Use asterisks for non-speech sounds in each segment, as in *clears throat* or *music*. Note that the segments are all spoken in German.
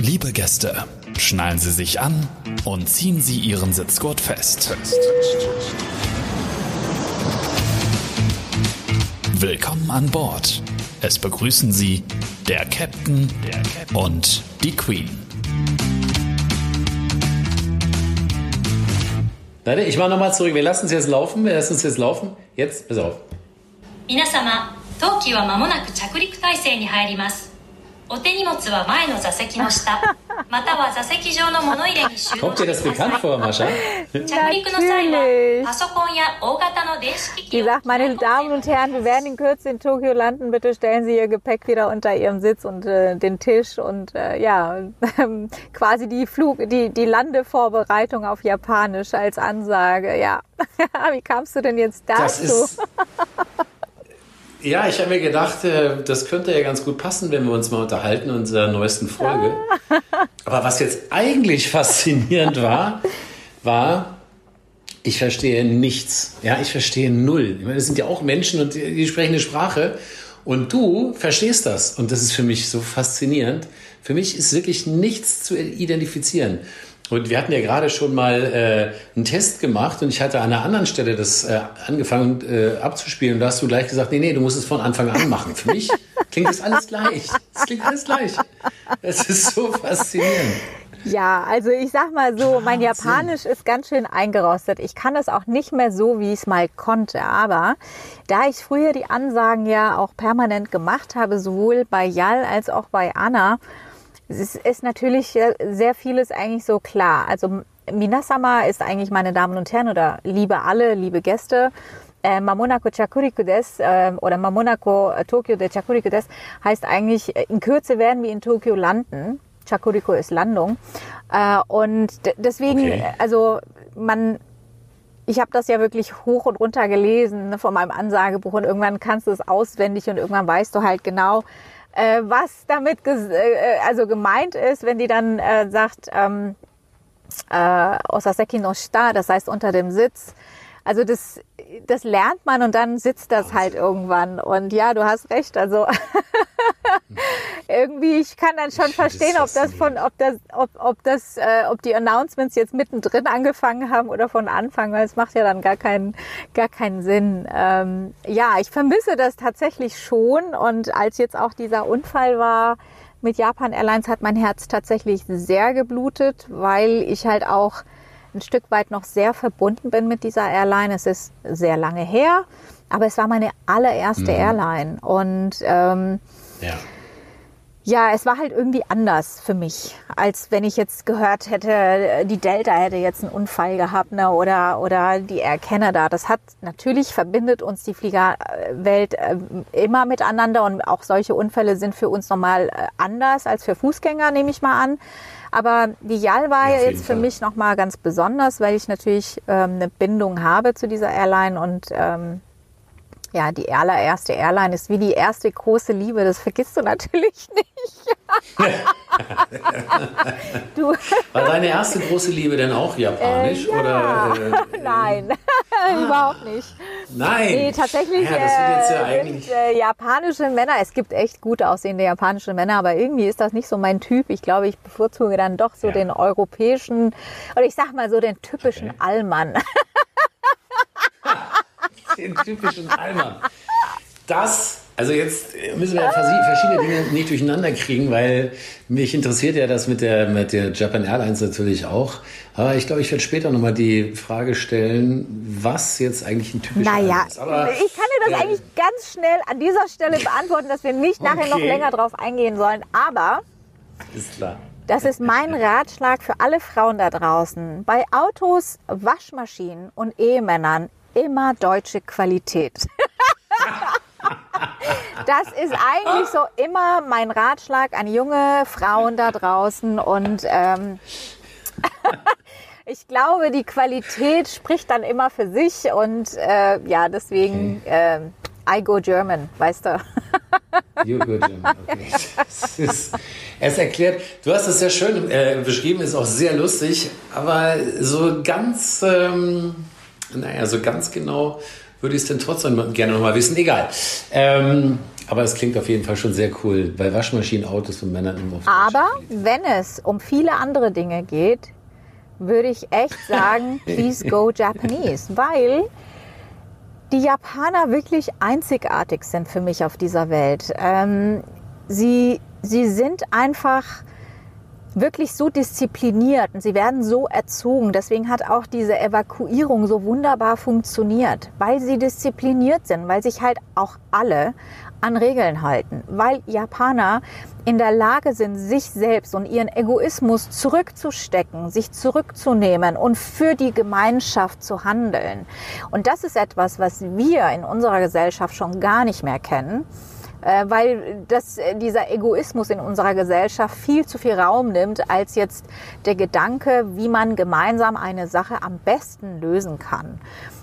Liebe Gäste, schnallen Sie sich an und ziehen Sie Ihren Sitzgurt fest. Willkommen an Bord. Es begrüßen Sie der Captain und die Queen. Warte, ich mach nochmal zurück. Wir lassen es jetzt laufen. Wir lassen es jetzt laufen. Jetzt, pass auf. 皆様当機は間もなく着陸態勢に入ります お手荷物は前の座席の下または座席上の物入れに収納 Kommt dir して das くださ bekannt い vor, Mascha? 着陸の際 Natürlich. はパソコンや大型の電子機 Die 器を *laughs* sagt, meine Damen und Herren, wir werden in Kürze in Tokio landen. Bitte stellen Sie Ihr Gepäck wieder unter Ihrem Sitz und äh, den Tisch und äh, ja, *laughs* quasi die Flug, die, die Landevorbereitung auf Japanisch als Ansage. Ja, *laughs* wie kamst du denn jetzt Das dazu? Ja, ich habe mir gedacht, äh, das könnte ja ganz gut passen, wenn wir uns mal unterhalten in unserer neuesten Folge. Aber was jetzt eigentlich faszinierend war, war, ich verstehe nichts. Ja, ich verstehe null. Ich meine, das sind ja auch Menschen und die, die sprechen eine Sprache. Und du verstehst das. Und das ist für mich so faszinierend. Für mich ist wirklich nichts zu identifizieren. Und wir hatten ja gerade schon mal äh, einen Test gemacht und ich hatte an einer anderen Stelle das äh, angefangen äh, abzuspielen. Und da hast du gleich gesagt, nee, nee, du musst es von Anfang an machen. Für mich klingt das alles gleich. Es klingt alles gleich. Es ist so faszinierend. Ja, also ich sag mal so, mein. Japanisch ist ganz schön eingerostet. Ich kann es auch nicht mehr so, wie ich es mal konnte. Aber da ich früher die Ansagen ja auch permanent gemacht habe, sowohl bei Yal als auch bei Anna, es ist, natürlich äh, sehr vieles eigentlich so klar. Also Minasama ist eigentlich meine Damen und Herren oder liebe alle, liebe Gäste. Äh, Mamonako Chakuriku des äh, oder Mamonako äh, Tokyo de Chakuriku des heißt eigentlich, äh, in Kürze werden wir in Tokio landen. Chakuriko ist Landung. Äh, und deswegen, Okay. also man, ich habe das ja wirklich hoch und runter gelesen ne, von meinem Ansagebuch und irgendwann kannst du es auswendig und irgendwann weißt du halt genau, äh, was damit ges- äh, also gemeint ist, wenn die dann äh, sagt, ähm, äh, Osaseki no shita, das heißt unter dem Sitz. Also das, das lernt man und dann sitzt das halt irgendwann. Und ja, du hast recht. Also *laughs* irgendwie, ich kann dann schon Ich verstehen, ob das von, ob das, ob, ob das, äh, ob die Announcements jetzt mittendrin angefangen haben oder von Anfang, weil es macht ja dann gar keinen, gar keinen Sinn. Ähm, ja, ich vermisse das tatsächlich schon. Und als jetzt auch dieser Unfall war mit Japan Airlines, hat mein Herz tatsächlich sehr geblutet, weil ich halt auch ein Stück weit noch sehr verbunden bin mit dieser Airline. Es ist sehr lange her, aber es war meine allererste Airline. Und ähm, Ja. ja, es war halt irgendwie anders für mich, als wenn ich jetzt gehört hätte, die Delta hätte jetzt einen Unfall gehabt ne, oder, oder die Air Canada. Das hat natürlich verbindet uns die Fliegerwelt äh, immer miteinander und auch solche Unfälle sind für uns normal äh, anders als für Fußgänger, nehme ich mal an. Aber die JAL war Ja, ja, jetzt für Fall. mich nochmal ganz besonders, weil ich natürlich ähm, eine Bindung habe zu dieser Airline und ähm, ja, die allererste Airline ist wie die erste große Liebe. Das vergisst du natürlich *laughs* nicht. *laughs* du, War deine erste große Liebe denn auch japanisch? Äh, ja. Oder, äh, *laughs* nein, überhaupt nicht. nein. Nee, tatsächlich Ja, das wird jetzt ja äh, eigentlich. sind, äh, japanische Männer. Es gibt echt gut aussehende japanische Männer, aber irgendwie ist das nicht so mein Typ. Ich glaube, ich bevorzuge dann doch so Ja. den europäischen oder ich sag mal so den typischen Okay. Allmann. *laughs* Den typischen Allmann. Das, also jetzt müssen wir versi- verschiedene Dinge nicht durcheinander kriegen, weil mich interessiert ja das mit der, mit der Japan Airlines natürlich auch. Aber ich glaube, ich werde später nochmal die Frage stellen, was jetzt eigentlich ein typischer Naja, ist. Aber, ich kann dir das äh, eigentlich ganz schnell an dieser Stelle *laughs* beantworten, dass wir nicht nachher noch Okay. länger drauf eingehen sollen. Aber Ist klar. das ist mein *laughs* Ratschlag für alle Frauen da draußen. Bei Autos, Waschmaschinen und Ehemännern immer deutsche Qualität. *laughs* Das ist eigentlich so immer mein Ratschlag an junge Frauen da draußen und ähm, *laughs* ich glaube, die Qualität spricht dann immer für sich und äh, ja, deswegen ähm, I go German, weißt du. *laughs* You go German, okay. Es, ist, es erklärt, du hast es sehr schön äh, beschrieben, ist auch sehr lustig, aber so ganz, ähm, naja, so ganz genau würde ich es denn trotzdem gerne nochmal wissen. Egal. Ähm, Aber es klingt auf jeden Fall schon sehr cool, bei Waschmaschinen, Autos und Männern immer auf Aber wenn es um viele andere Dinge geht, würde ich echt sagen, *laughs* please go Japanese, weil die Japaner wirklich einzigartig sind für mich auf dieser Welt. Ähm, sie, sie sind einfach wirklich so diszipliniert und sie werden so erzogen. Deswegen hat auch diese Evakuierung so wunderbar funktioniert, weil sie diszipliniert sind, weil sich halt auch alle an Regeln halten, weil Japaner in der Lage sind, sich selbst und ihren Egoismus zurückzustecken, sich zurückzunehmen und für die Gemeinschaft zu handeln. Und das ist etwas, was wir in unserer Gesellschaft schon gar nicht mehr kennen weil das, dieser Egoismus in unserer Gesellschaft viel zu viel Raum nimmt, als jetzt der Gedanke, wie man gemeinsam eine Sache am besten lösen kann.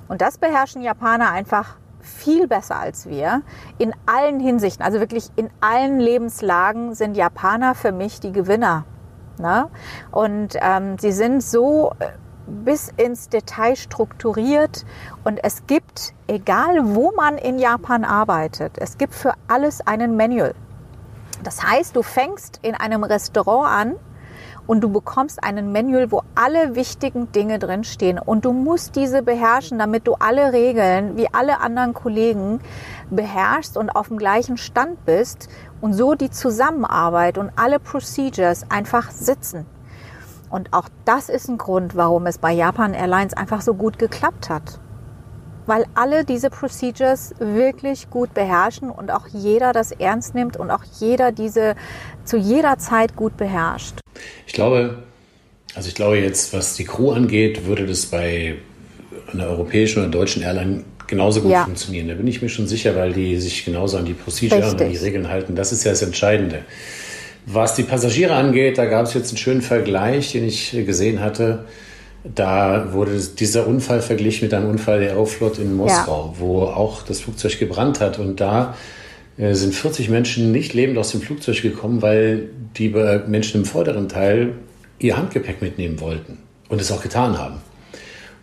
Und das beherrschen Japaner einfach viel besser als wir in allen Hinsichten. Also wirklich in allen Lebenslagen sind Japaner für mich die Gewinner. Ne? Und ähm, sie sind so äh, bis ins Detail strukturiert und es gibt, egal wo man in Japan arbeitet, es gibt für alles einen Manual. Das heißt, du fängst in einem Restaurant an und du bekommst einen Manual, wo alle wichtigen Dinge drin stehen und du musst diese beherrschen, damit du alle Regeln wie alle anderen Kollegen beherrschst und auf dem gleichen Stand bist und so die Zusammenarbeit und alle Procedures einfach sitzen. Und auch das ist ein Grund, warum es bei Japan Airlines einfach so gut geklappt hat weil alle diese Procedures wirklich gut beherrschen und auch jeder das ernst nimmt und auch jeder diese zu jeder Zeit gut beherrscht. Ich glaube, also ich glaube jetzt, was die Crew angeht, würde das bei einer europäischen oder deutschen Airline genauso gut ja. funktionieren. Da bin ich mir schon sicher, weil die sich genauso an die Procedure und an die Regeln halten. Das ist ja das Entscheidende. Was die Passagiere angeht, da gab es jetzt einen schönen Vergleich, den ich gesehen hatte. Da wurde dieser Unfall verglichen mit einem Unfall der Aeroflot in Moskau, ja. wo auch das Flugzeug gebrannt hat. Und da äh, sind 40 Menschen nicht lebend aus dem Flugzeug gekommen, weil die Menschen im vorderen Teil ihr Handgepäck mitnehmen wollten und es auch getan haben.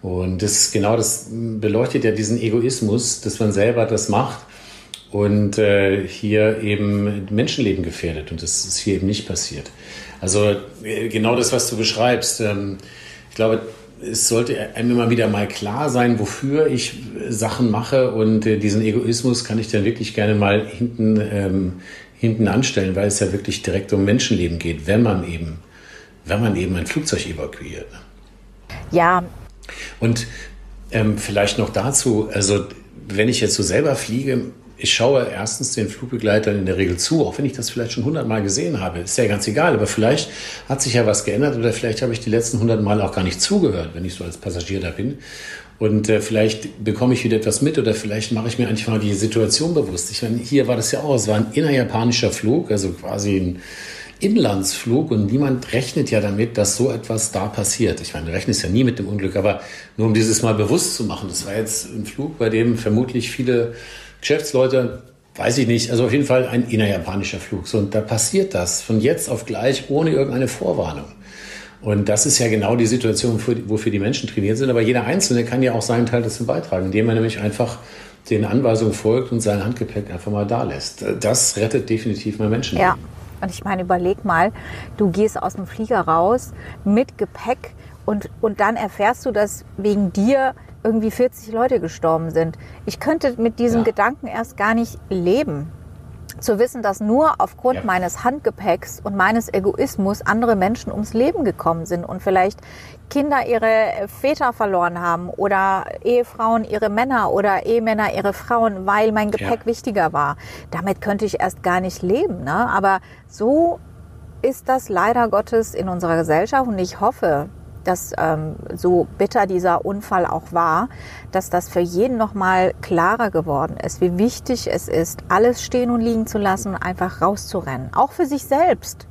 Und das genau das beleuchtet ja diesen Egoismus, dass man selber das macht und äh, hier eben Menschenleben gefährdet. Und das ist hier eben nicht passiert. Also äh, genau das, was du beschreibst. Ähm, ich glaube, es sollte einem immer wieder mal klar sein, wofür ich Sachen mache und äh, diesen Egoismus kann ich dann wirklich gerne mal hinten, ähm, hinten anstellen, weil es ja wirklich direkt um Menschenleben geht, wenn man eben, wenn man eben ein Flugzeug evakuiert. Ja. Und ähm, vielleicht noch dazu, also wenn ich jetzt so selber fliege, ich schaue erstens den Flugbegleitern in der Regel zu, auch wenn ich das vielleicht schon hundertmal gesehen habe. Ist ja ganz egal, aber vielleicht hat sich ja was geändert oder vielleicht habe ich die letzten hundert Mal auch gar nicht zugehört, wenn ich so als Passagier da bin. Und äh, vielleicht bekomme ich wieder etwas mit oder vielleicht mache ich mir eigentlich mal die Situation bewusst. Ich meine, hier war das ja auch, es war ein innerjapanischer Flug, also quasi ein Inlandsflug und niemand rechnet ja damit, dass so etwas da passiert. Ich meine, du rechnest ja nie mit dem Unglück, aber nur um dieses mal bewusst zu machen, das war jetzt ein Flug, bei dem vermutlich viele Geschäftsleute, weiß ich nicht, also auf jeden Fall ein innerjapanischer Flug. So, und da passiert das von jetzt auf gleich ohne irgendeine Vorwarnung. Und das ist ja genau die Situation, wofür die Menschen trainiert sind. Aber jeder Einzelne kann ja auch seinen Teil dazu beitragen, indem er nämlich einfach den Anweisungen folgt und sein Handgepäck einfach mal da lässt. Das rettet definitiv mal Menschen. Ja, und ich meine, überleg mal, du gehst aus dem Flieger raus mit Gepäck und, und dann erfährst du, dass wegen dir irgendwie 40 Leute gestorben sind. Ich könnte mit diesem ja. Gedanken erst gar nicht leben. Zu wissen, dass nur aufgrund ja. meines Handgepäcks und meines Egoismus andere Menschen ums Leben gekommen sind und vielleicht Kinder ihre Väter verloren haben oder Ehefrauen ihre Männer oder Ehemänner ihre Frauen, weil mein Gepäck ja. wichtiger war. Damit könnte ich erst gar nicht leben. Ne? Aber so ist das leider Gottes in unserer Gesellschaft und ich hoffe, dass ähm, so bitter dieser Unfall auch war, dass das für jeden noch mal klarer geworden ist, wie wichtig es ist, alles stehen und liegen zu lassen und einfach rauszurennen, auch für sich selbst,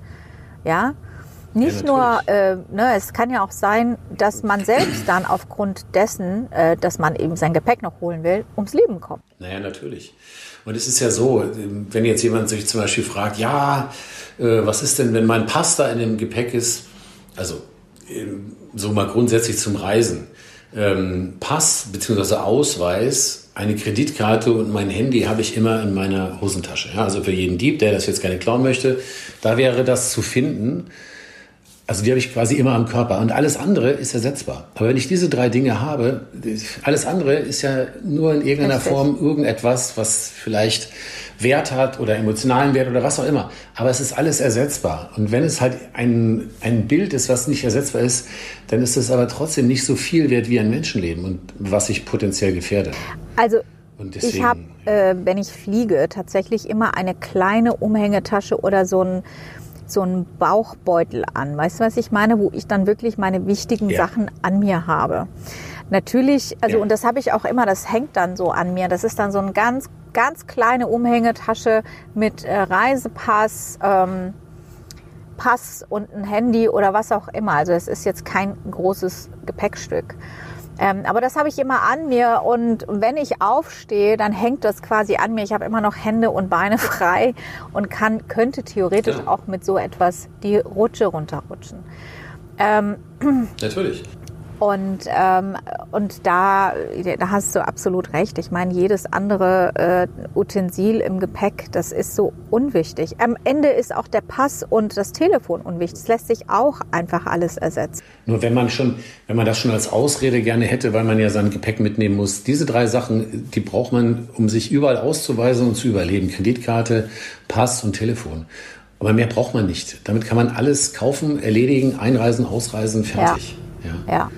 ja. Nicht ja, nur, äh, ne, es kann ja auch sein, dass man selbst dann aufgrund dessen, äh, dass man eben sein Gepäck noch holen will, ums Leben kommt. Naja, natürlich. Und es ist ja so, wenn jetzt jemand sich zum Beispiel fragt, ja, äh, was ist denn, wenn mein Pass da in dem Gepäck ist? Also so mal grundsätzlich zum Reisen. Ähm, Pass bzw. Ausweis eine Kreditkarte und mein Handy habe ich immer in meiner Hosentasche. Ja, also für jeden Dieb, der das jetzt gerne klauen möchte, da wäre das zu finden. Also die habe ich quasi immer am Körper und alles andere ist ersetzbar. Aber wenn ich diese drei Dinge habe, alles andere ist ja nur in irgendeiner. Form irgendetwas, was vielleicht Wert hat oder emotionalen Wert oder was auch immer. Aber es ist alles ersetzbar. Und wenn es halt ein, ein Bild ist, was nicht ersetzbar ist, dann ist es aber trotzdem nicht so viel wert wie ein Menschenleben und was ich potenziell gefährde. Also Deswegen, ich habe, äh, wenn ich fliege, tatsächlich immer eine kleine Umhängetasche oder so ein so einen Bauchbeutel an. Weißt du, was ich meine? Wo ich dann wirklich meine wichtigen ja. Sachen an mir habe. Natürlich, also ja. und das habe ich auch immer, das hängt dann so an mir. Das ist dann so eine ganz, ganz kleine Umhängetasche mit äh, Reisepass, ähm, Pass und ein Handy oder was auch immer. Also es ist jetzt kein großes Gepäckstück. Ähm, aber das habe ich immer an mir und wenn ich aufstehe, dann hängt das quasi an mir. Ich habe immer noch Hände und Beine *laughs* frei und kann, könnte theoretisch ja. auch mit so etwas die Rutsche runterrutschen. Ähm, Natürlich. Und, ähm, und da, da hast du absolut recht. Ich meine, jedes andere äh, Utensil im Gepäck, das ist so unwichtig. Am Ende ist auch der Pass und das Telefon unwichtig. Das lässt sich auch einfach alles ersetzen. Nur wenn man schon, wenn man das schon als Ausrede gerne hätte, weil man ja sein Gepäck mitnehmen muss, diese drei Sachen, die braucht man, um sich überall auszuweisen und zu überleben. Kreditkarte, Pass und Telefon. Aber mehr braucht man nicht. Damit kann man alles kaufen, erledigen, einreisen, ausreisen, fertig. ja. ja. ja.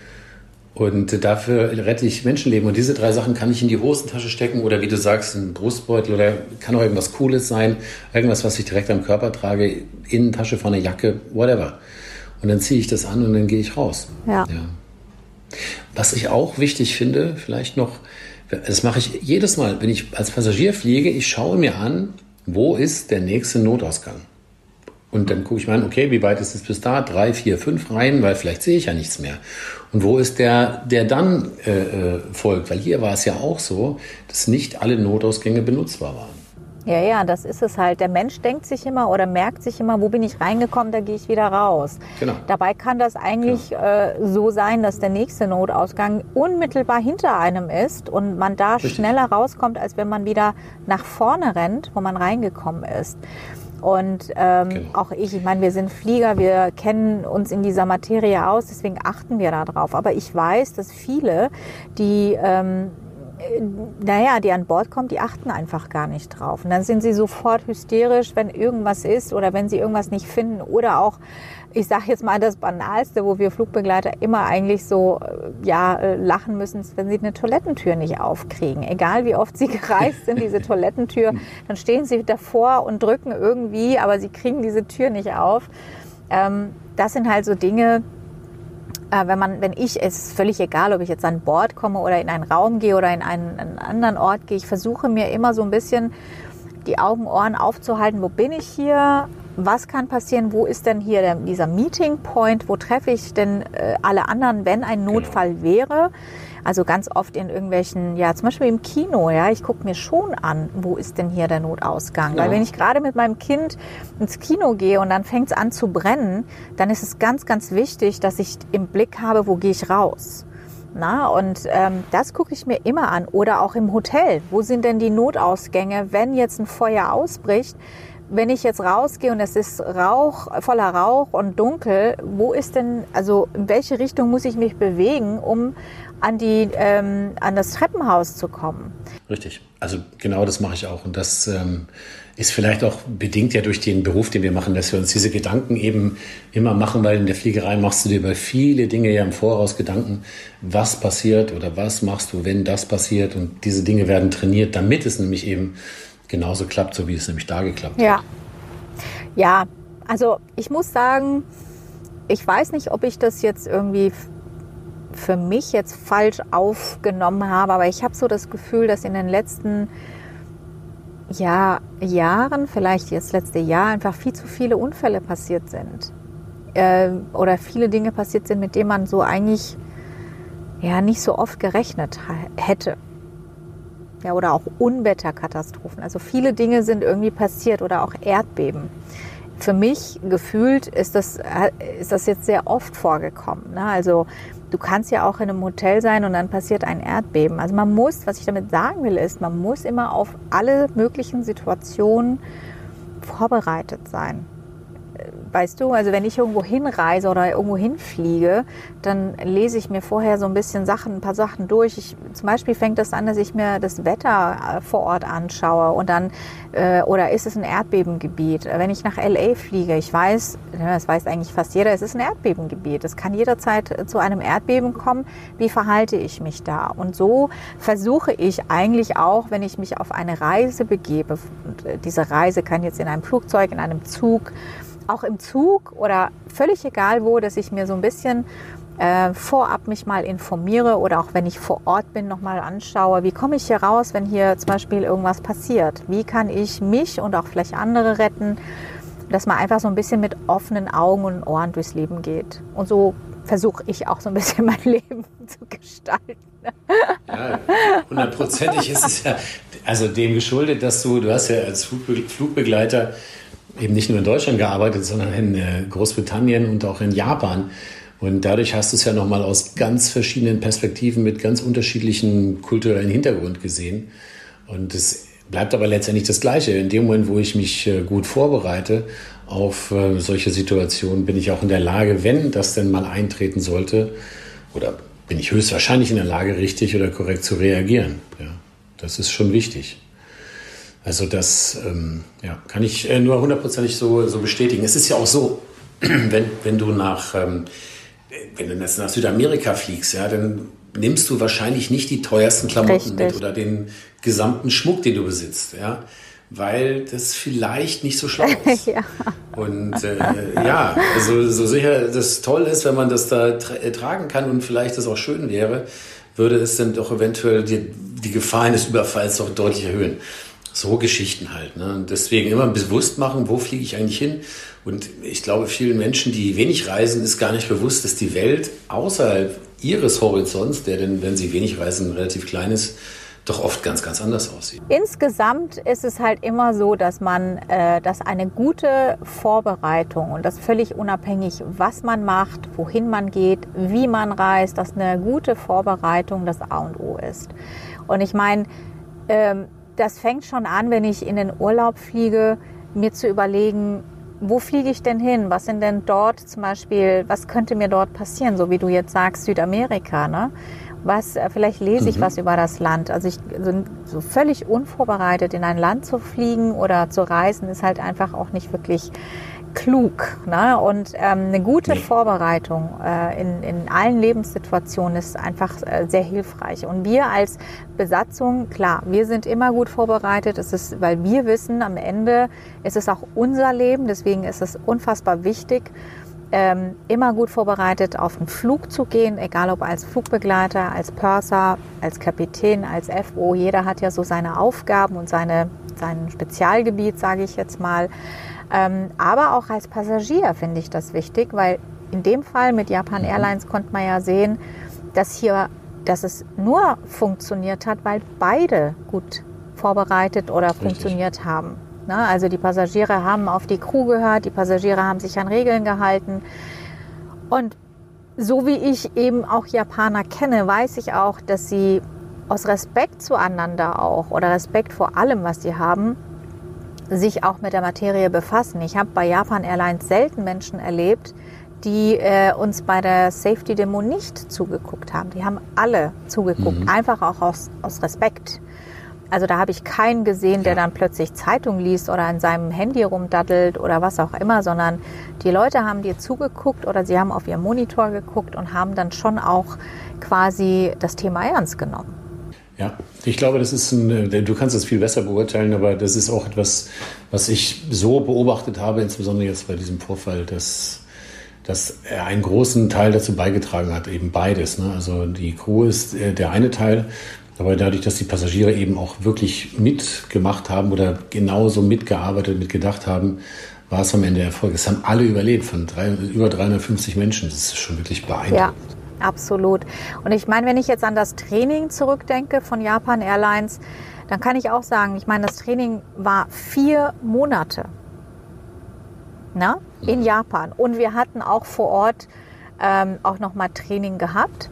Und dafür rette ich Menschenleben. Und diese drei Sachen kann ich in die Hosentasche stecken oder wie du sagst, in den Brustbeutel oder kann auch irgendwas Cooles sein. Irgendwas, was ich direkt am Körper trage, Innentasche von einer Jacke, whatever. Und dann ziehe ich das an und dann gehe ich raus. Ja. ja. Was ich auch wichtig finde, vielleicht noch, das mache ich jedes Mal, wenn ich als Passagier fliege, ich schaue mir an, wo ist der nächste Notausgang. Und dann gucke ich mal an, okay, wie weit ist es bis da? Drei, vier, fünf Reihen, weil vielleicht sehe ich ja nichts mehr. Und wo ist der, der dann äh, äh, folgt? Weil hier war es ja auch so, dass nicht alle Notausgänge benutzbar waren. Ja, ja, das ist es halt. Der Mensch denkt sich immer oder merkt sich immer, wo bin ich reingekommen, da gehe ich wieder raus. Genau. Dabei kann das eigentlich genau. äh, so sein, dass der nächste Notausgang unmittelbar hinter einem ist und man da Richtig. schneller rauskommt, als wenn man wieder nach vorne rennt, wo man reingekommen ist. Und ähm, genau. auch ich, ich meine, wir sind Flieger, wir kennen uns in dieser Materie aus, deswegen achten wir darauf. Aber ich weiß, dass viele, die ähm, äh, naja, die an Bord kommen, die achten einfach gar nicht drauf. Und dann sind sie sofort hysterisch, wenn irgendwas ist oder wenn sie irgendwas nicht finden oder auch ich sage jetzt mal das Banalste, wo wir Flugbegleiter immer eigentlich so äh, ja, äh, lachen müssen, wenn sie eine Toilettentür nicht aufkriegen. Egal wie oft sie *laughs* gereist sind, diese Toilettentür, dann stehen sie davor und drücken irgendwie, aber sie kriegen diese Tür nicht auf. Ähm, das sind halt so Dinge, äh, wenn man, wenn ich, es ist völlig egal, ob ich jetzt an Bord komme oder in einen Raum gehe oder in einen, einen anderen Ort gehe, ich versuche mir immer so ein bisschen die Augen, Ohren aufzuhalten, wo bin ich hier, was kann passieren, wo ist denn hier der, dieser Meeting Point, wo treffe ich denn äh, alle anderen, wenn ein genau. Notfall genau. wäre. Also ganz oft in irgendwelchen, ja zum Beispiel im Kino, ja, ich gucke mir schon an, wo ist denn hier der Notausgang. Ja. Weil wenn ich gerade mit meinem Kind ins Kino gehe und dann fängt es an zu brennen, dann ist es ganz, ganz wichtig, dass ich im Blick habe, wo gehe ich raus. Na, und ähm, das gucke ich mir immer an. Oder auch im Hotel. Wo sind denn die Notausgänge, wenn jetzt ein Feuer ausbricht? Wenn ich jetzt rausgehe und es ist Rauch, voller Rauch und dunkel, wo ist denn, also in welche Richtung muss ich mich bewegen, um an, die, ähm, an das Treppenhaus zu kommen? Richtig. Also genau das mache ich auch. Und das ähm, ist vielleicht auch bedingt ja durch den Beruf, den wir machen, dass wir uns diese Gedanken eben immer machen, weil in der Fliegerei machst du dir über viele Dinge ja im Voraus Gedanken, was passiert oder was machst du, wenn das passiert. Und diese Dinge werden trainiert, damit es nämlich eben genauso klappt, so wie es nämlich da geklappt ja. hat. Ja, also ich muss sagen, ich weiß nicht, ob ich das jetzt irgendwie für mich jetzt falsch aufgenommen habe, aber ich habe so das Gefühl, dass in den letzten ja, Jahren, vielleicht jetzt letzte Jahr, einfach viel zu viele Unfälle passiert sind. Äh, oder viele Dinge passiert sind, mit denen man so eigentlich ja nicht so oft gerechnet hätte ja, oder auch Unwetterkatastrophen. Also viele Dinge sind irgendwie passiert oder auch Erdbeben. für mich gefühlt ist das, ist das jetzt sehr oft vorgekommen. Ne? Also du kannst ja auch in einem Hotel sein und dann passiert ein Erdbeben. Also man muss, was ich damit sagen will, ist, man muss immer auf alle möglichen Situationen vorbereitet sein weißt du, also wenn ich irgendwo hinreise oder irgendwo hinfliege, dann lese ich mir vorher so ein bisschen Sachen, ein paar Sachen durch. Ich, zum Beispiel fängt das an, dass ich mir das Wetter äh, vor Ort anschaue und dann, äh, oder ist es ein Erdbebengebiet? Wenn ich nach LA fliege, ich weiß, das weiß eigentlich fast jeder, es ist ein Erdbebengebiet. Es kann jederzeit zu einem Erdbeben kommen. Wie verhalte ich mich da? Und so versuche ich eigentlich auch, wenn ich mich auf eine Reise begebe, äh, diese Reise kann jetzt in einem Flugzeug, in einem Zug, auch im Zug oder völlig egal wo, dass ich mir so ein bisschen äh, vorab mich mal informiere oder auch wenn ich vor Ort bin, nochmal anschaue, wie komme ich hier raus, wenn hier zum Beispiel irgendwas passiert? Wie kann ich mich und auch vielleicht andere retten? Dass man einfach so ein bisschen mit offenen Augen und Ohren durchs Leben geht. Und so versuche ich auch so ein bisschen mein *laughs* Leben zu gestalten. Ja, hundertprozentig ist es ja, also dem geschuldet, dass du, du hast ja als Flugbegleiter eben nicht nur in Deutschland gearbeitet, sondern in äh, Großbritannien und auch in Japan. Und dadurch hast du es ja nochmal aus ganz verschiedenen Perspektiven mit ganz unterschiedlichen kulturellen Hintergrund gesehen. Und es bleibt aber letztendlich das Gleiche. In dem Moment, wo ich mich äh, gut vorbereite auf äh, solche Situationen, bin ich auch in der Lage, wenn das denn mal eintreten sollte, oder bin ich höchstwahrscheinlich in der Lage, richtig oder korrekt zu reagieren. Ja, das ist schon wichtig. Also das ähm, ja, kann ich äh, nur hundertprozentig so, so bestätigen. Es ist ja auch so, *clears throat* wenn, wenn du nach, ähm, wenn du jetzt nach Südamerika fliegst, ja, dann nimmst du wahrscheinlich nicht die teuersten Klamotten Richtig. mit oder den gesamten Schmuck, den du besitzt, ja, weil das vielleicht nicht so schlau *laughs* ist. ja. Und äh, ja, also so sicher das toll ist, wenn man das da tra äh, tragen kann und vielleicht das auch schön wäre, würde es dann doch eventuell die, die Gefahr eines Überfalls doch deutlich erhöhen so Geschichten halt. Ne? Und deswegen immer bewusst machen, wo fliege ich eigentlich hin. Und ich glaube, vielen Menschen, die wenig reisen, ist gar nicht bewusst, dass die Welt außerhalb ihres Horizonts, der denn, wenn sie wenig reisen, relativ klein ist, doch oft ganz, ganz anders aussieht. Insgesamt ist es halt immer so, dass man, äh, dass eine gute Vorbereitung und das völlig unabhängig, was man macht, wohin man geht, wie man reist, dass eine gute Vorbereitung das A und O ist. Und ich meine, ähm, das fängt schon an, wenn ich in den Urlaub fliege, mir zu überlegen, wo fliege ich denn hin? Was sind denn dort zum Beispiel, was könnte mir dort passieren? So wie du jetzt sagst, Südamerika, ne? Was, äh, vielleicht lese ich mhm. was über das Land. Also ich, so, so völlig unvorbereitet in ein Land zu fliegen oder zu reisen, ist halt einfach auch nicht wirklich klug. Ne? Und ähm, eine gute nee. Vorbereitung äh, in, in allen Lebenssituationen ist einfach äh, sehr hilfreich. Und wir als Besatzung, klar, wir sind immer gut vorbereitet. Es ist, weil wir wissen, am Ende ist es auch unser Leben. Deswegen ist es unfassbar wichtig, ähm, immer gut vorbereitet auf einen Flug zu gehen, egal ob als Flugbegleiter, als Purser, als Kapitän, als FO. Jeder hat ja so seine Aufgaben und seine, sein Spezialgebiet, sage ich jetzt mal. Ähm, aber auch als Passagier finde ich das wichtig, weil in dem Fall mit Japan mhm. Airlines konnte man ja sehen, dass hier, dass es nur funktioniert hat, weil beide gut vorbereitet oder Richtig. funktioniert haben. Ne? Also die Passagiere haben auf die Crew gehört, die Passagiere haben sich an Regeln gehalten. Und so wie ich eben auch Japaner kenne, weiß ich auch, dass sie aus Respekt zueinander auch oder Respekt vor allem, was sie haben, sich auch mit der Materie befassen. Ich habe bei Japan Airlines selten Menschen erlebt, die äh, uns bei der Safety-Demo nicht zugeguckt haben. Die haben alle zugeguckt, mhm. einfach auch aus, aus Respekt. Also da habe ich keinen gesehen, der dann plötzlich Zeitung liest oder in seinem Handy rumdaddelt oder was auch immer, sondern die Leute haben dir zugeguckt oder sie haben auf ihr Monitor geguckt und haben dann schon auch quasi das Thema ernst genommen. Ja, ich glaube, das ist ein, du kannst das viel besser beurteilen, aber das ist auch etwas, was ich so beobachtet habe, insbesondere jetzt bei diesem Vorfall, dass, dass er einen großen Teil dazu beigetragen hat, eben beides. Ne? Also die Crew ist äh, der eine Teil, aber dadurch, dass die Passagiere eben auch wirklich mitgemacht haben oder genauso mitgearbeitet, mitgedacht haben, war es am Ende Erfolg. Es haben alle überlebt, von drei, über 350 Menschen. Das ist schon wirklich beeindruckend. Ja. Absolut. Und ich meine, wenn ich jetzt an das Training zurückdenke von Japan Airlines, dann kann ich auch sagen, ich meine, das Training war vier Monate. Na? In Japan. Und wir hatten auch vor Ort ähm, auch nochmal Training gehabt.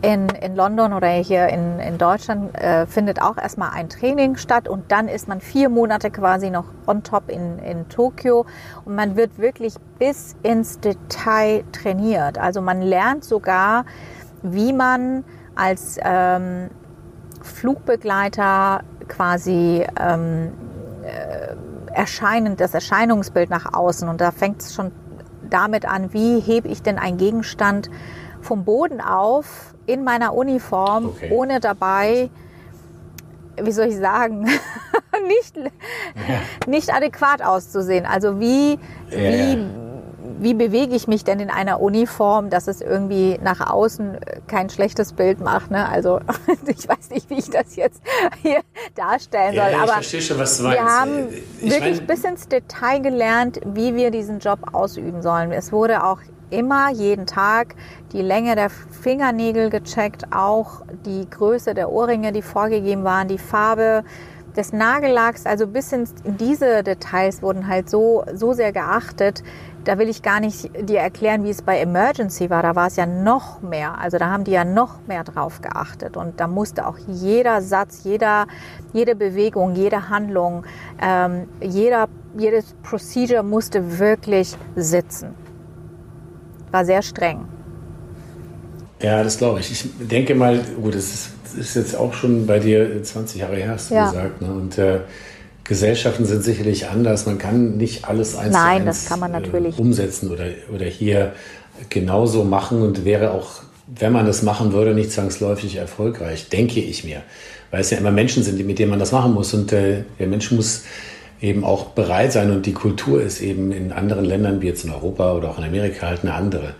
In, in London oder hier in, in Deutschland äh, findet auch erstmal ein Training statt und dann ist man vier Monate quasi noch on top in, in Tokio und man wird wirklich bis ins Detail trainiert. Also man lernt sogar, wie man als ähm, Flugbegleiter quasi ähm, äh, erscheinend, das Erscheinungsbild nach außen und da fängt es schon damit an, wie hebe ich denn einen Gegenstand vom Boden auf in meiner Uniform, Okay. ohne dabei, wie soll ich sagen, *laughs* nicht, nicht adäquat auszusehen. Also wie, Ja, wie, ja. wie bewege ich mich denn in einer Uniform, dass es irgendwie nach außen kein schlechtes Bild macht. Ne? Also *laughs* ich weiß nicht, wie ich das jetzt hier darstellen Ja, soll. ich aber schon, wir haben Ich wirklich mein- bis ins Detail gelernt, wie wir diesen Job ausüben sollen. Es wurde auch immer jeden Tag die Länge der Fingernägel gecheckt, auch die Größe der Ohrringe, die vorgegeben waren, die Farbe des Nagellacks, also bis in diese Details wurden halt so, so sehr geachtet. Da will ich gar nicht dir erklären, wie es bei Emergency war. Da war es ja noch mehr. Also da haben die ja noch mehr drauf geachtet. Und da musste auch jeder Satz, jeder, jede Bewegung, jede Handlung, ähm, jeder, jedes Procedure musste wirklich sitzen. War sehr streng. Ja, das glaube ich. Ich denke mal, gut, das ist, das ist jetzt auch schon bei dir 20 Jahre her, hast du Ja. gesagt. Ne? Und äh, Gesellschaften sind sicherlich anders. Man kann nicht alles eins Nein, zu eins das kann man natürlich. Äh, umsetzen oder, oder hier genauso machen und wäre auch, wenn man das machen würde, nicht zwangsläufig erfolgreich, denke ich mir. Weil es ja immer Menschen sind, mit denen man das machen muss. Und äh, der Mensch muss eben auch bereit sein und die Kultur ist eben in anderen Ländern, wie jetzt in Europa oder auch in Amerika, halt eine andere.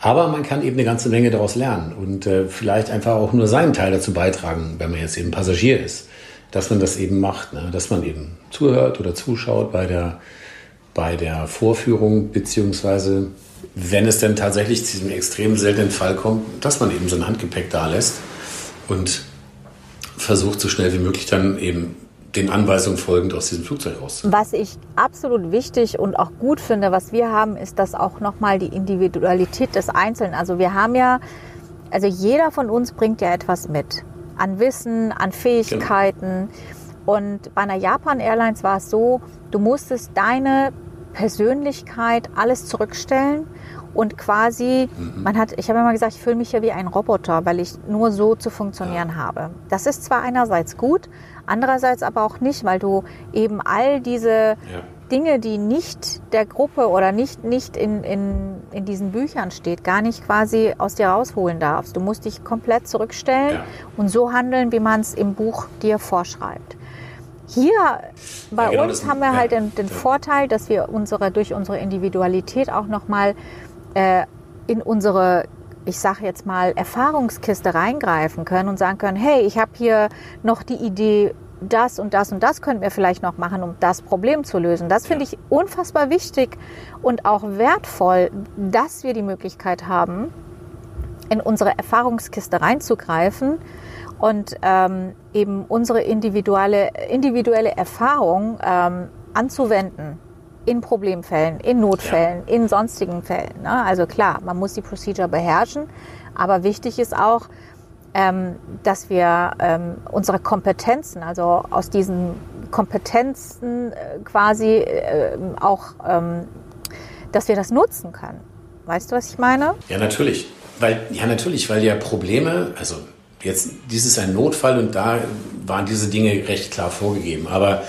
Aber man kann eben eine ganze Menge daraus lernen und äh, vielleicht einfach auch nur seinen Teil dazu beitragen, wenn man jetzt eben Passagier ist, dass man das eben macht, ne? dass man eben zuhört oder zuschaut bei der, bei der Vorführung, beziehungsweise wenn es denn tatsächlich zu diesem extrem seltenen Fall kommt, dass man eben so ein Handgepäck da lässt und versucht, so schnell wie möglich dann eben den Anweisungen folgend aus diesem Flugzeug raus. Was ich absolut wichtig und auch gut finde, was wir haben, ist das auch nochmal die Individualität des Einzelnen. Also wir haben ja, also jeder von uns bringt ja etwas mit. An Wissen, an Fähigkeiten. Und bei einer Japan Airlines war es so, du musstest deine Persönlichkeit alles zurückstellen und quasi, man hat, ich habe immer gesagt, ich fühle mich ja wie ein Roboter, weil ich nur so zu funktionieren habe. Das ist zwar einerseits gut, andererseits aber auch nicht, weil du eben all diese Dinge, die nicht der Gruppe oder nicht, nicht in, in, in diesen Büchern steht, gar nicht quasi aus dir rausholen darfst. Du musst dich komplett zurückstellen Ja. und so handeln, wie man es im Buch dir vorschreibt. Hier bei Ja, genau, uns haben wir ja, halt den, den. Vorteil, dass wir unsere, durch unsere Individualität auch nochmal äh, in unsere, ich sage jetzt mal, Erfahrungskiste reingreifen können und sagen können, hey, ich habe hier noch die Idee, das und das und das könnten wir vielleicht noch machen, um das Problem zu lösen. Das finde Ja. ich unfassbar wichtig und auch wertvoll, dass wir die Möglichkeit haben, in unsere Erfahrungskiste reinzugreifen und ähm, eben unsere individuelle, individuelle Erfahrung ähm, anzuwenden in Problemfällen, in Notfällen, in sonstigen Fällen. Ne? Also klar, man muss die Procedure beherrschen, aber wichtig ist auch, ähm, dass wir ähm, unsere Kompetenzen, also aus diesen Kompetenzen äh, quasi äh, auch, ähm, dass wir das nutzen können. Weißt du, was ich meine? Ja, natürlich. Weil, ja, natürlich, weil ja Probleme, also jetzt, dies ist ein Notfall und da waren diese Dinge recht klar vorgegeben. Aber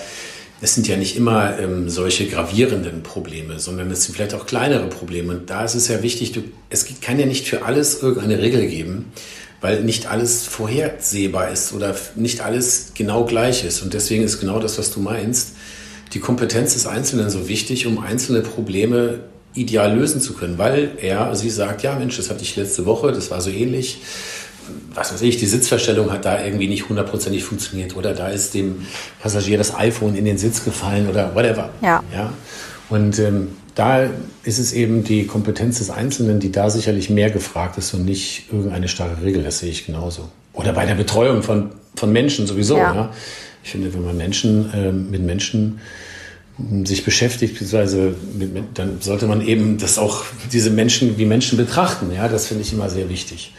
es sind ja nicht immer ähm, solche gravierenden Probleme, sondern es sind vielleicht auch kleinere Probleme. Und da ist es ja wichtig, du, es kann ja nicht für alles irgendeine Regel geben, weil nicht alles vorhersehbar ist oder nicht alles genau gleich ist. Und deswegen ist genau das, was du meinst, die Kompetenz des Einzelnen so wichtig, um einzelne Probleme ideal lösen zu können, weil er, sie sagt, ja Mensch, das hatte ich letzte Woche, das war so ähnlich. Was weiß ich, die Sitzverstellung hat da irgendwie nicht hundertprozentig funktioniert oder da ist dem Passagier das iPhone in den Sitz gefallen oder whatever. Ja. ja? Und ähm, da ist es eben die Kompetenz des Einzelnen, die da sicherlich mehr gefragt ist und nicht irgendeine starre Regel. Das sehe ich genauso. Oder bei der Betreuung von, von Menschen sowieso. Ja. Ja. Ich finde, wenn man Menschen ähm, mit Menschen sich beschäftigt, beziehungsweise mit, dann sollte man eben das auch diese Menschen wie Menschen betrachten. Ja, das finde ich immer sehr wichtig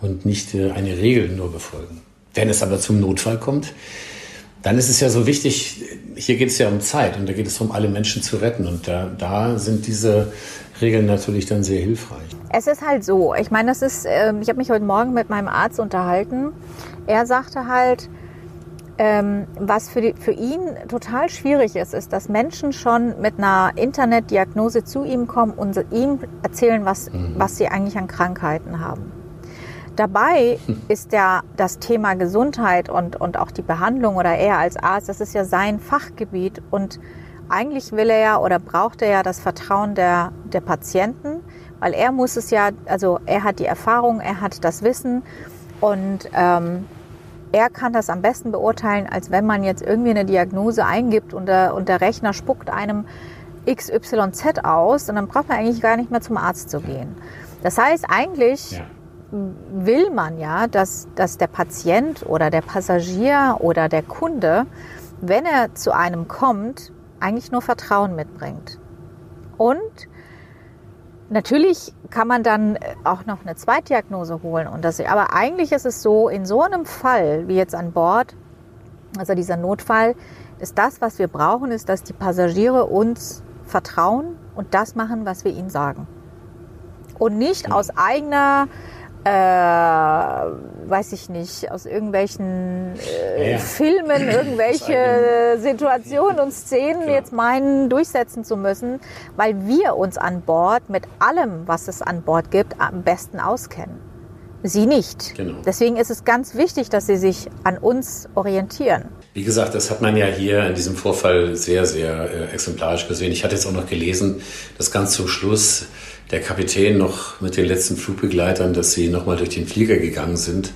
und nicht äh, eine Regel nur befolgen. Wenn es aber zum Notfall kommt, dann ist es ja so wichtig, hier geht es ja um Zeit und da geht es darum, alle Menschen zu retten. Und da, da sind diese Regeln natürlich dann sehr hilfreich. Es ist halt so, ich meine, das ist, ähm, ich habe mich heute Morgen mit meinem Arzt unterhalten. Er sagte halt, ähm, was für, die, für ihn total schwierig ist, ist, dass Menschen schon mit einer Internetdiagnose zu ihm kommen und ihm erzählen, was, mhm. was sie eigentlich an Krankheiten haben. Dabei hm. ist ja das Thema Gesundheit und, und auch die Behandlung oder er als Arzt, das ist ja sein Fachgebiet und eigentlich will er ja oder braucht er ja das Vertrauen der, der Patienten, weil er muss es ja, also er hat die Erfahrung, er hat das Wissen und ähm, er kann das am besten beurteilen, als wenn man jetzt irgendwie eine Diagnose eingibt und der, und der Rechner spuckt einem XYZ aus und dann braucht man eigentlich gar nicht mehr zum Arzt zu gehen. Das heißt, eigentlich ja. Will man ja, dass, dass der Patient oder der Passagier oder der Kunde, wenn er zu einem kommt, eigentlich nur Vertrauen mitbringt. Und Natürlich kann man dann äh, auch noch eine Zweitdiagnose holen. Und das, aber eigentlich ist es so, in so einem Fall wie jetzt an Bord, also dieser Notfall, ist das, was wir brauchen, ist, dass die Passagiere uns vertrauen und das machen, was wir ihnen sagen. Und nicht aus eigener äh, weiß ich nicht, aus irgendwelchen äh, ja. Filmen, irgendwelche Situationen und Szenen genau. jetzt meinen, durchsetzen zu müssen, weil wir uns an Bord mit allem, was es an Bord gibt, am besten auskennen. Sie nicht. Genau. Deswegen ist es ganz wichtig, dass Sie sich an uns orientieren. Wie gesagt, das hat man ja hier in diesem Vorfall sehr, sehr äh, exemplarisch gesehen. Ich hatte jetzt auch noch gelesen, dass ganz zum Schluss der Kapitän noch mit den letzten Flugbegleitern, dass sie nochmal durch den Flieger gegangen sind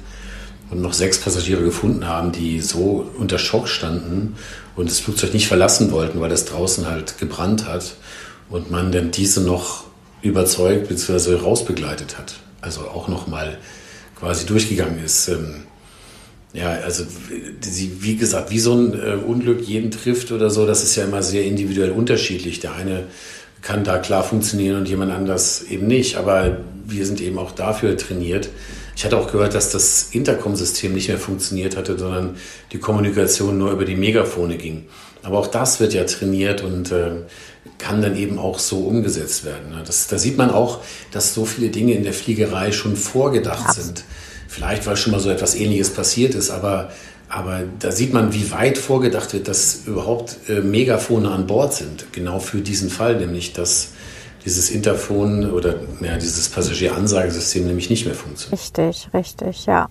und noch sechs Passagiere gefunden haben, die so unter Schock standen und das Flugzeug nicht verlassen wollten, weil es draußen halt gebrannt hat und man dann diese noch überzeugt bzw. rausbegleitet hat. Also auch nochmal quasi durchgegangen ist. Ähm, ja, also wie gesagt, wie so ein äh, Unglück jeden trifft oder so, das ist ja immer sehr individuell unterschiedlich. Der eine kann da klar funktionieren und jemand anders eben nicht. Aber wir sind eben auch dafür trainiert. Ich hatte auch gehört, dass das Intercom-System nicht mehr funktioniert hatte, sondern die Kommunikation nur über die Megafone ging. Aber auch das wird ja trainiert und äh, kann dann eben auch so umgesetzt werden. Ne? Das, da sieht man auch, dass so viele Dinge in der Fliegerei schon vorgedacht ja. sind. Vielleicht, weil schon mal so etwas Ähnliches passiert ist, aber aber da sieht man, wie weit vorgedacht wird, dass überhaupt äh, Megafone an Bord sind. Genau für diesen Fall, nämlich dass dieses Interphon oder ja, dieses Passagieransagesystem nämlich nicht mehr funktioniert. Richtig, richtig, ja.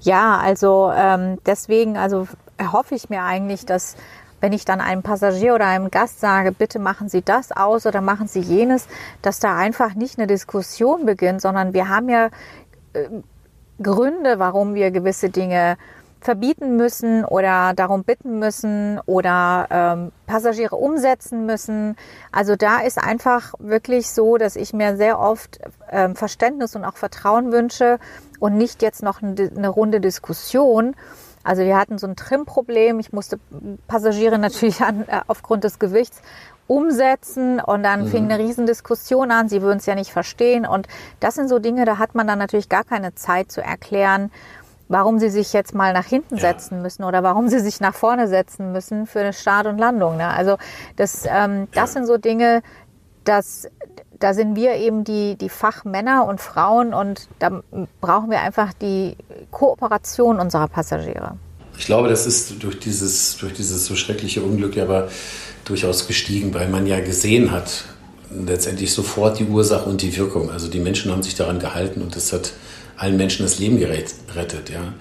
Ja, also ähm, deswegen, also erhoffe ich mir eigentlich, dass wenn ich dann einem Passagier oder einem Gast sage, bitte machen Sie das aus oder machen Sie jenes, dass da einfach nicht eine Diskussion beginnt, sondern wir haben ja äh, Gründe, warum wir gewisse Dinge verbieten müssen oder darum bitten müssen oder ähm, Passagiere umsetzen müssen. Also da ist einfach wirklich so, dass ich mir sehr oft ähm, Verständnis und auch Vertrauen wünsche und nicht jetzt noch eine, eine Runde Diskussion. Also wir hatten so ein Trim-Problem. Ich musste Passagiere *laughs* natürlich an, äh, aufgrund des Gewichts umsetzen und dann mhm. fing eine Riesendiskussion an. Sie würden es ja nicht verstehen und das sind so Dinge, da hat man dann natürlich gar keine Zeit zu erklären warum sie sich jetzt mal nach hinten ja. setzen müssen oder warum sie sich nach vorne setzen müssen für eine Start und Landung. Ne? Also das, ähm, das ja. sind so Dinge, dass da sind wir eben die, die Fachmänner und Frauen und da brauchen wir einfach die Kooperation unserer Passagiere. Ich glaube, das ist durch dieses, durch dieses so schreckliche Unglück aber durchaus gestiegen, weil man ja gesehen hat, letztendlich sofort die Ursache und die Wirkung. Also die Menschen haben sich daran gehalten und das hat allen Menschen das Leben gerettet. Ja.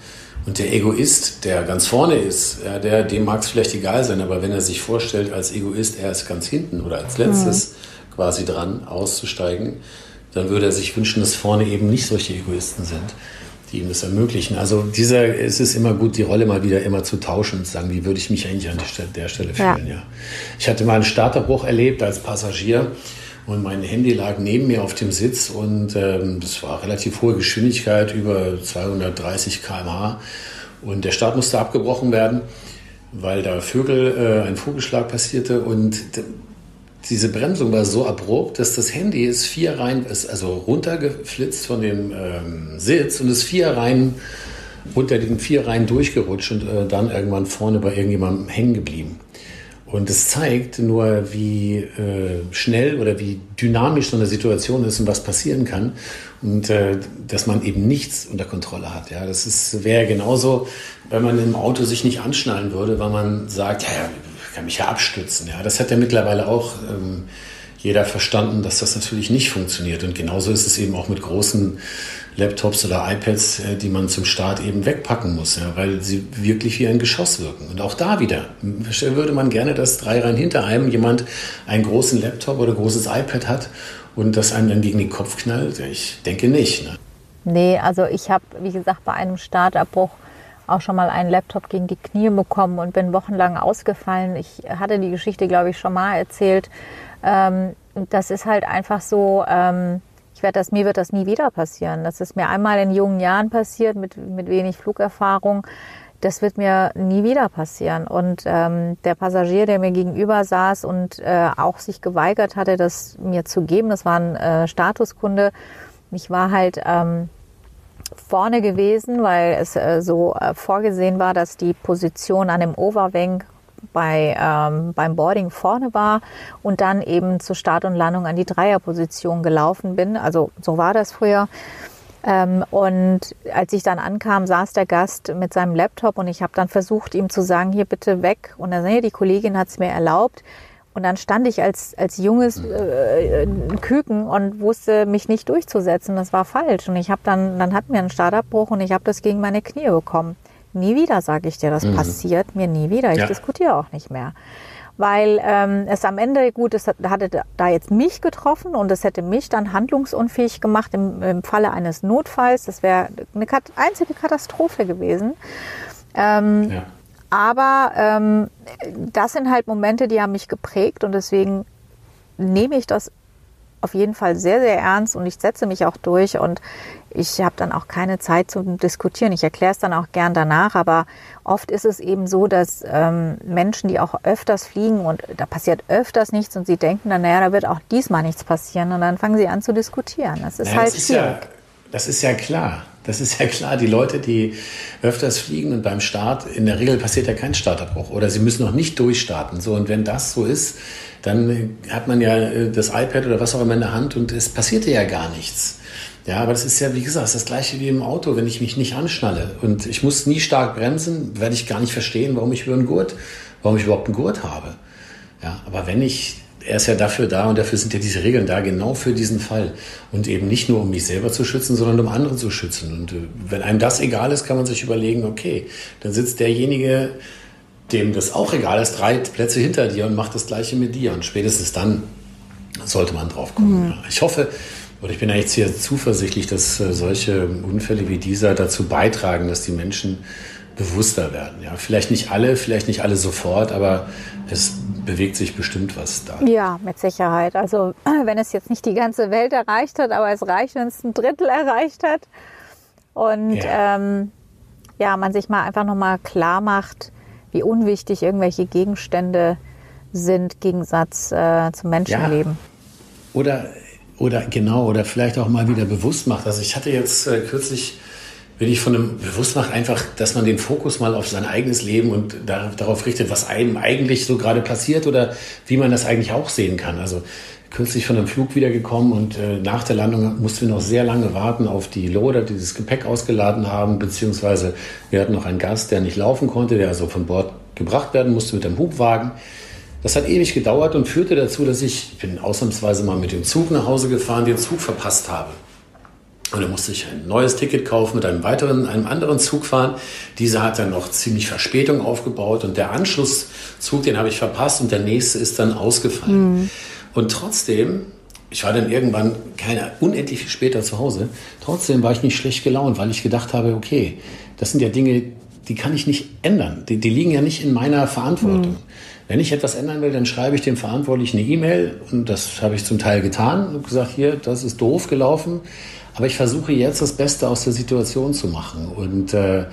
Und der Egoist, der ganz vorne ist, ja, der, dem mag es vielleicht egal sein, aber wenn er sich vorstellt, als Egoist, er ist ganz hinten oder als letztes mhm. quasi dran auszusteigen, dann würde er sich wünschen, dass vorne eben nicht solche Egoisten sind, die ihm das ermöglichen. Also dieser, es ist immer gut, die Rolle mal wieder immer zu tauschen und zu sagen, wie würde ich mich eigentlich an der Stelle fühlen. Ja. ja. Ich hatte mal einen Starterbruch erlebt als Passagier und mein Handy lag neben mir auf dem Sitz und ähm, das war relativ hohe Geschwindigkeit, über 230 km/h. Und der Start musste abgebrochen werden. weil da Vögel, äh, ein Vogelschlag passierte und diese Bremsung war so abrupt, dass das Handy ist vier Reihen, ist also runtergeflitzt von dem ähm, Sitz und ist vier Reihen unter den vier Reihen durchgerutscht und äh, dann irgendwann vorne bei irgendjemandem hängen geblieben. Und es zeigt nur, wie äh, schnell oder wie dynamisch so eine Situation ist und was passieren kann. Und äh, dass man eben nichts unter Kontrolle hat. Ja, das wäre genauso, wenn man im Auto sich nicht anschnallen würde, weil man sagt, ja, kann mich ja abstützen. Ja, das hat ja mittlerweile auch ähm, jeder verstanden, dass das natürlich nicht funktioniert. Und genauso ist es eben auch mit großen Laptops oder iPads, äh, die man zum Start eben wegpacken muss, ja, weil sie wirklich wie ein Geschoss wirken. Und auch da wieder würde man gerne, dass drei Reihen hinter einem jemand einen großen Laptop oder großes iPad hat und das einem dann gegen den Kopf knallt. Ich denke nicht. Ne? Nee, also ich habe, wie gesagt, bei einem Startabbruch auch schon mal einen Laptop gegen die Knie bekommen und bin wochenlang ausgefallen. Ich hatte die Geschichte, glaube ich, schon mal erzählt. Ähm, das ist halt einfach so, ähm, ich werde das, mir wird das nie wieder passieren. Das ist mir einmal in jungen Jahren passiert mit, mit wenig Flugerfahrung. Das wird mir nie wieder passieren. Und ähm, der Passagier, der mir gegenüber saß und äh, auch sich geweigert hatte, das mir zu geben, das war ein äh, Statuskunde. Ich war halt ähm, vorne gewesen, weil es äh, so äh, vorgesehen war, dass die Position an dem Overwing bei, ähm, beim Boarding vorne war und dann eben zur Start und Landung an die Dreierposition gelaufen bin. Also so war das früher. Ähm, und als ich dann ankam, saß der Gast mit seinem Laptop und ich habe dann versucht, ihm zu sagen, hier bitte weg. Und dann, nee, die Kollegin hat es mir erlaubt. Und dann stand ich als, als junges äh, Küken und wusste mich nicht durchzusetzen. Das war falsch. Und ich habe dann, dann hatten wir einen Startabbruch und ich habe das gegen meine Knie bekommen. Nie wieder, sage ich dir, das mhm. passiert mir nie wieder. Ich ja. diskutiere auch nicht mehr. Weil ähm, es am Ende, gut, es hatte da jetzt mich getroffen und es hätte mich dann handlungsunfähig gemacht im, im Falle eines Notfalls. Das wäre eine einzige Katastrophe gewesen. Ähm, ja. Aber ähm, das sind halt Momente, die haben mich geprägt und deswegen nehme ich das auf jeden Fall sehr, sehr ernst und ich setze mich auch durch und ich habe dann auch keine Zeit zum Diskutieren. Ich erkläre es dann auch gern danach, aber oft ist es eben so, dass ähm, Menschen, die auch öfters fliegen und da passiert öfters nichts und sie denken dann, naja, da wird auch diesmal nichts passieren und dann fangen sie an zu diskutieren. Das ist naja, halt das ist ja, das ist ja klar. Das ist ja klar, die Leute, die öfters fliegen und beim Start, in der Regel passiert ja kein Starterbruch oder sie müssen noch nicht durchstarten. So, und wenn das so ist, dann hat man ja äh, das iPad oder was auch immer in der Hand und es passierte ja gar nichts. Ja, aber das ist ja, wie gesagt, das gleiche wie im Auto, wenn ich mich nicht anschnalle und ich muss nie stark bremsen, werde ich gar nicht verstehen, warum ich über einen Gurt, warum ich überhaupt einen Gurt habe. Ja, aber wenn ich er ist ja dafür da und dafür sind ja diese Regeln da, genau für diesen Fall. Und eben nicht nur, um mich selber zu schützen, sondern um andere zu schützen. Und äh, wenn einem das egal ist, kann man sich überlegen, okay, dann sitzt derjenige, dem das auch egal ist, drei Plätze hinter dir und macht das Gleiche mit dir. Und spätestens dann sollte man drauf kommen. Mhm. Ich hoffe, oder ich bin eigentlich sehr zuversichtlich, dass äh, solche Unfälle wie dieser dazu beitragen, dass die Menschen bewusster werden. Ja, vielleicht nicht alle, vielleicht nicht alle sofort, aber es bewegt sich bestimmt was da. Ja, mit Sicherheit. Also *clears throat* wenn es jetzt nicht die ganze Welt erreicht hat, aber es reicht, wenn es ein Drittel erreicht hat. Und ja, ähm, ja man sich mal einfach nochmal klar macht, wie unwichtig irgendwelche Gegenstände sind, Gegensatz äh, zum Menschenleben. Ja. Oder, oder genau, oder vielleicht auch mal wieder bewusst macht. Also ich hatte jetzt äh, kürzlich wenn ich von einem bewusst mache, einfach, dass man den Fokus mal auf sein eigenes Leben und da, darauf richtet, was einem eigentlich so gerade passiert oder wie man das eigentlich auch sehen kann. Also kürzlich von einem Flug wiedergekommen und äh, nach der Landung mussten wir noch sehr lange warten auf die Loader, die das Gepäck ausgeladen haben, beziehungsweise wir hatten noch einen Gast, der nicht laufen konnte, der also von Bord gebracht werden musste mit einem Hubwagen. Das hat ewig gedauert und führte dazu, dass ich, ich bin ausnahmsweise mal mit dem Zug nach Hause gefahren, den Zug verpasst habe. Und dann musste ich ein neues Ticket kaufen, mit einem weiteren, einem anderen Zug fahren. Dieser hat dann noch ziemlich Verspätung aufgebaut und der Anschlusszug, den habe ich verpasst und der nächste ist dann ausgefallen. Mhm. Und trotzdem, ich war dann irgendwann keine unendlich viel später zu Hause. Trotzdem war ich nicht schlecht gelaunt, weil ich gedacht habe, okay, das sind ja Dinge, die kann ich nicht ändern. Die, die liegen ja nicht in meiner Verantwortung. Mhm. Wenn ich etwas ändern will, dann schreibe ich dem Verantwortlichen eine E-Mail und das habe ich zum Teil getan und gesagt, hier, das ist doof gelaufen. Aber ich versuche jetzt das Beste aus der Situation zu machen. Und äh,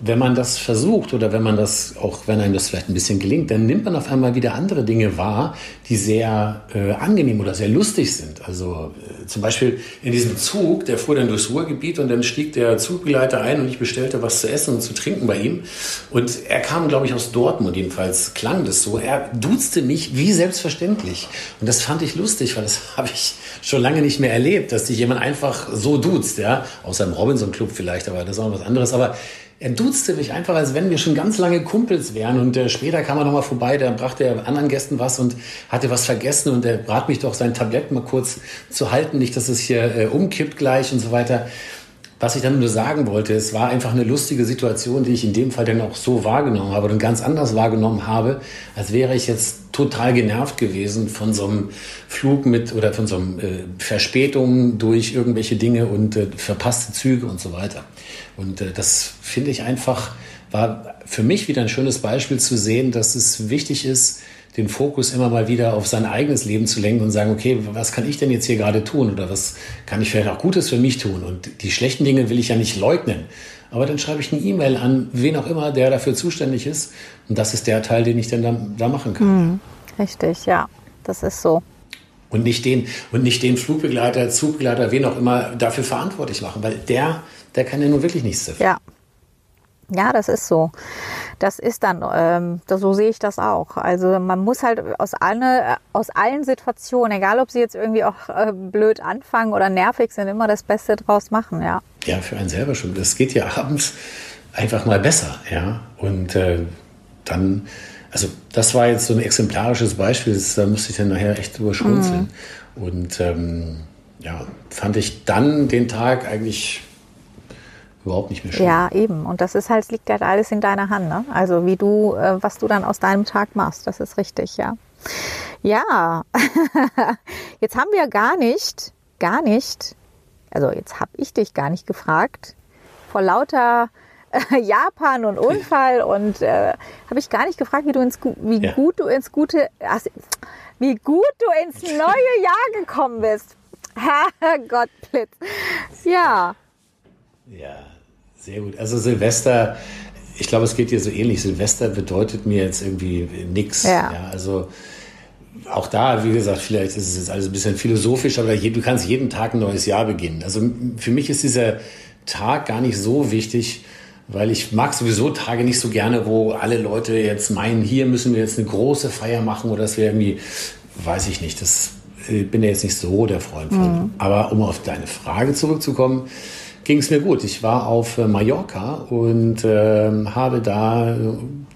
wenn man das versucht oder wenn man das, auch wenn einem das vielleicht ein bisschen gelingt, dann nimmt man auf einmal wieder andere Dinge wahr, die sehr äh, angenehm oder sehr lustig sind. Also äh, zum Beispiel in diesem Zug, der fuhr dann durchs Ruhrgebiet und dann stieg der Zugbegleiter ein und ich bestellte was zu essen und zu trinken bei ihm. Und er kam, glaube ich, aus Dortmund, jedenfalls klang das so. Er duzte mich wie selbstverständlich. Und das fand ich lustig, weil das *laughs* habe ich schon lange nicht mehr erlebt, dass sich jemand einfach so duzt, ja. Außer im Robinson-Club vielleicht, aber das ist auch was anderes. Aber er duzte mich einfach, als wenn wir schon ganz lange Kumpels wären. Und äh, später kam er nochmal vorbei, da brachte er anderen Gästen was und hatte was vergessen. Und er bat mich doch, sein Tablett mal kurz zu halten, nicht, dass es hier äh, umkippt gleich und so weiter. Was ich dann nur sagen wollte, es war einfach eine lustige Situation, die ich in dem Fall dann auch so wahrgenommen habe und ganz anders wahrgenommen habe, als wäre ich jetzt total genervt gewesen von so einem Flug mit oder von so einem äh, Verspätungen durch irgendwelche Dinge und äh, verpasste Züge und so weiter. Und äh, das finde ich einfach, war für mich wieder ein schönes Beispiel zu sehen, dass es wichtig ist, den Fokus immer mal wieder auf sein eigenes Leben zu lenken und sagen, okay, was kann ich denn jetzt hier gerade tun oder was kann ich vielleicht auch Gutes für mich tun? Und die schlechten Dinge will ich ja nicht leugnen. Aber dann schreibe ich eine E-Mail an wen auch immer, der dafür zuständig ist. Und das ist der Teil, den ich dann da, da machen kann. Mhm, richtig, ja, das ist so. Und nicht den, und nicht den Flugbegleiter, Zugbegleiter, wen auch immer dafür verantwortlich machen, weil der der kann ja nun wirklich nichts dafür. Ja. Ja, das ist so. Das ist dann, ähm, so sehe ich das auch. Also man muss halt aus, alle, aus allen Situationen, egal ob sie jetzt irgendwie auch äh, blöd anfangen oder nervig sind, immer das Beste draus machen, ja. Ja, für einen selber schon. Das geht ja abends einfach mal besser, ja. Und äh, dann, also das war jetzt so ein exemplarisches Beispiel, das, da musste ich dann nachher echt drüber schmunzeln. Mhm. Und ähm, ja, fand ich dann den Tag eigentlich überhaupt nicht mehr schön. Ja, eben. Und das ist halt, liegt halt alles in deiner Hand. Ne? Also wie du, äh, was du dann aus deinem Tag machst, das ist richtig, ja. Ja, *laughs* jetzt haben wir gar nicht, gar nicht, also jetzt habe ich dich gar nicht gefragt, vor lauter äh, Japan und *laughs* Unfall und äh, habe ich gar nicht gefragt, wie du ins wie ja. gut du ins gute also, wie gut du ins *laughs* neue Jahr gekommen bist. Herrgott Blitz. Ja. Ja. Sehr gut. Also Silvester, ich glaube, es geht dir so ähnlich. Silvester bedeutet mir jetzt irgendwie nichts. Ja. ja. Also auch da, wie gesagt, vielleicht ist es jetzt alles ein bisschen philosophisch, aber du kannst jeden Tag ein neues Jahr beginnen. Also für mich ist dieser Tag gar nicht so wichtig, weil ich mag sowieso Tage nicht so gerne, wo alle Leute jetzt meinen, hier müssen wir jetzt eine große Feier machen oder das wäre irgendwie, weiß ich nicht, das ich äh, bin ja jetzt nicht so der Freund von. Mhm. Aber um auf deine Frage zurückzukommen, ging es mir gut. Ich war auf äh, Mallorca und äh, habe da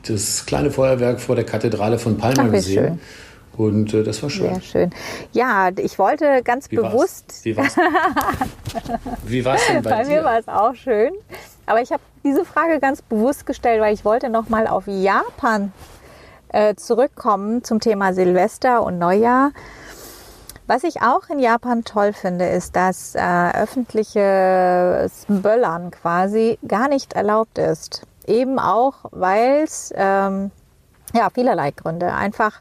das kleine Feuerwerk vor der Kathedrale von Palma Ach, gesehen. Schön. Und äh, das war schön. Sehr schön. Ja, ich wollte ganz Wie bewusst. War's? Wie war's? *laughs* Wie war's denn bei, bei dir? mir war es auch schön. Aber ich habe diese Frage ganz bewusst gestellt, weil ich wollte noch mal auf Japan äh, zurückkommen zum Thema Silvester und Neujahr. Was ich auch in Japan toll finde, ist, dass äh, öffentliches Böllern quasi gar nicht erlaubt ist. Eben auch, weil es ähm, ja vielerlei Gründe einfach